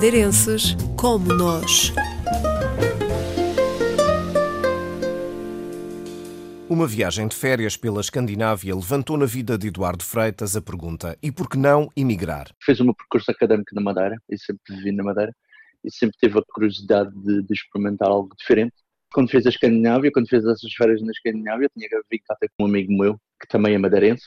madeirenses como nós. Uma viagem de férias pela Escandinávia levantou na vida de Eduardo Freitas a pergunta: e por que não emigrar? Fez um percurso académico na Madeira e sempre vivi na Madeira e sempre tive a curiosidade de, de experimentar algo diferente. Quando fez a Escandinávia, quando fez essas férias na Escandinávia, tinha vindo até com um amigo meu, que também é madeirense,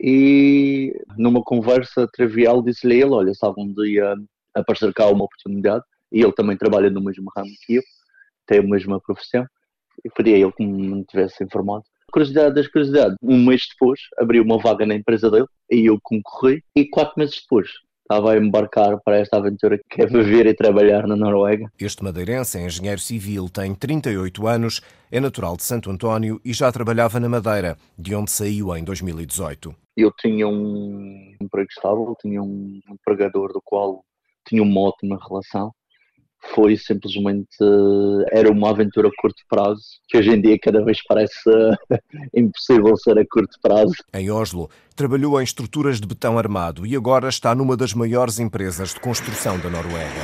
e numa conversa trivial disse-lhe ele, olha, se algum dia aparecer cá uma oportunidade, e ele também trabalha no mesmo ramo que eu, tem a mesma profissão, e pedi a ele que me tivesse informado. Curiosidade das curiosidades, um mês depois abriu uma vaga na empresa dele e eu concorri, e quatro meses depois estava a embarcar para esta aventura que é viver e trabalhar na Noruega. Este madeirense é engenheiro civil, tem 38 anos, é natural de Santo António e já trabalhava na Madeira, de onde saiu em 2018. Eu tinha um emprego estável, tinha um empregador do qual tinha uma ótima relação foi simplesmente era uma aventura a curto prazo, que hoje em dia cada vez parece impossível ser a curto prazo. Em Oslo, trabalhou em estruturas de betão armado e agora está numa das maiores empresas de construção da Noruega.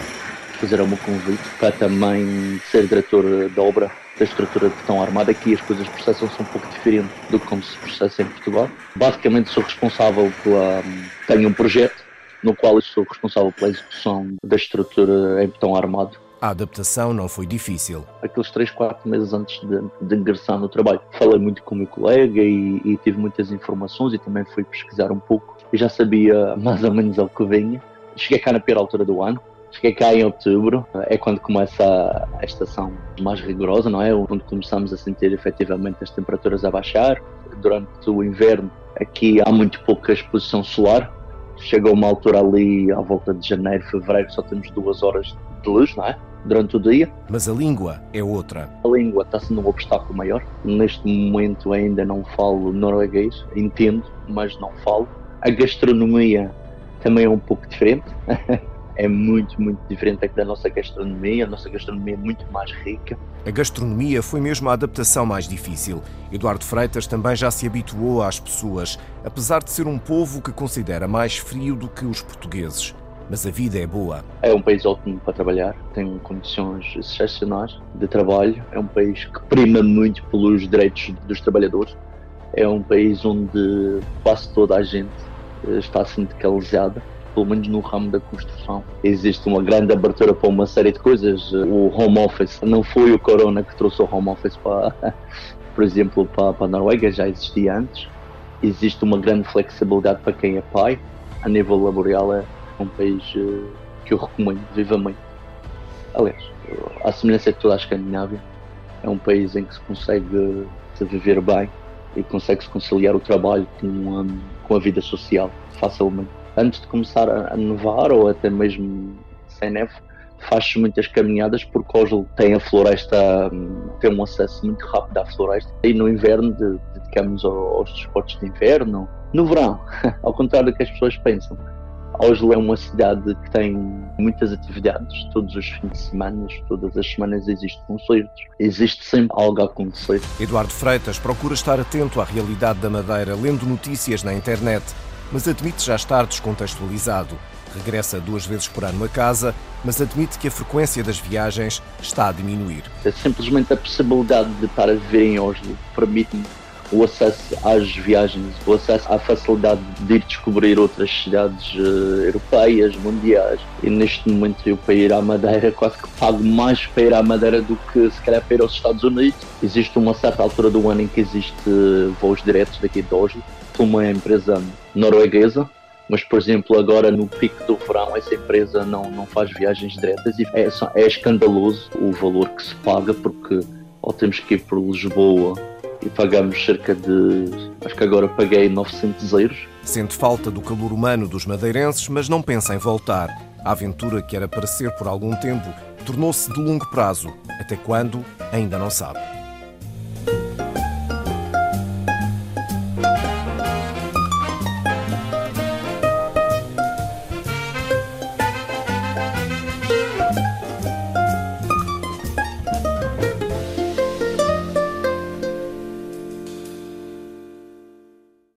Fizeram-me o convite para também ser diretor da obra da estrutura de betão armado. Aqui as coisas processam-se um pouco diferente do que como se processa em Portugal. Basicamente sou responsável pela... tenho um projeto no qual eu sou responsável pela execução da estrutura em betão armado. A adaptação não foi difícil. Aqueles 3, 4 meses antes de, de ingressar no trabalho, falei muito com o meu colega e, e, tive muitas informações e também fui pesquisar um pouco. e já sabia mais ou menos ao que vinha. Cheguei cá na pior altura do ano, Cheguei cá em outubro, é quando começa a estação mais rigorosa, não é? Onde começamos a sentir efetivamente as temperaturas a baixar. Durante o inverno, aqui há muito pouca exposição solar, chegou uma altura ali à volta de janeiro, fevereiro, só temos duas horas de luz, não é? Durante o dia. Mas a língua é outra. A língua está sendo um obstáculo maior. Neste momento ainda não falo norueguês, entendo, mas não falo. A gastronomia também é um pouco diferente. é muito, muito diferente da nossa gastronomia. A nossa gastronomia é muito mais rica. A gastronomia foi mesmo a adaptação mais difícil. Eduardo Freitas também já se habituou às pessoas, apesar de ser um povo que considera mais frio do que os portugueses. Mas a vida é boa. É um país ótimo para trabalhar, tem condições excepcionais de trabalho, é um país que prima muito pelos direitos dos trabalhadores, é um país onde quase toda a gente está sindicalizada pelo menos no ramo da construção. Existe uma grande abertura para uma série de coisas. O home office não foi o corona que trouxe o home office para, por exemplo, para, para a Noruega, já existia antes. Existe uma grande flexibilidade para quem é pai. A nível laboral é um país eh, que eu recomendo vivamente. Aliás, à semelhança de toda a Escandinávia, é um país em que se consegue se viver bem e consegue-se conciliar o trabalho com, um, com a vida social facilmente antes de começar a nevar ou até mesmo sem neve, faz muitas caminhadas porque Oslo tem a floresta, tem um acesso muito rápido à floresta e no inverno dedicamos aos desportos de inverno. No verão, ao contrário do que as pessoas pensam, Oslo é uma cidade que tem muitas atividades, todos os fins de semana, todas as semanas existem concertos, existe sempre algo a acontecer. Eduardo Freitas procura estar atento à realidade da Madeira, lendo notícias na internet mas admite já estar descontextualizado. Regressa duas vezes por ano a casa, mas admite que a frequência das viagens está a diminuir. É simplesmente a possibilidade de estar a viver em Oslo permite-me o acesso às viagens, o acesso à facilidade de ir descobrir outras cidades uh, europeias, mundiais. E neste momento eu para ir à Madeira quase que pago mais para ir à Madeira do que se calhar para ir aos Estados Unidos. Existe uma certa altura do ano em que existe voos diretos daqui de Oslo uma empresa norueguesa, mas por exemplo agora no pico do verão essa empresa não, não faz viagens diretas e é, é escandaloso o valor que se paga porque ou temos que ir por Lisboa e pagamos cerca de acho que agora paguei 900 euros. Sente falta do calor humano dos madeirenses, mas não pensa em voltar. A aventura que era para ser por algum tempo tornou-se de longo prazo. Até quando? Ainda não sabe.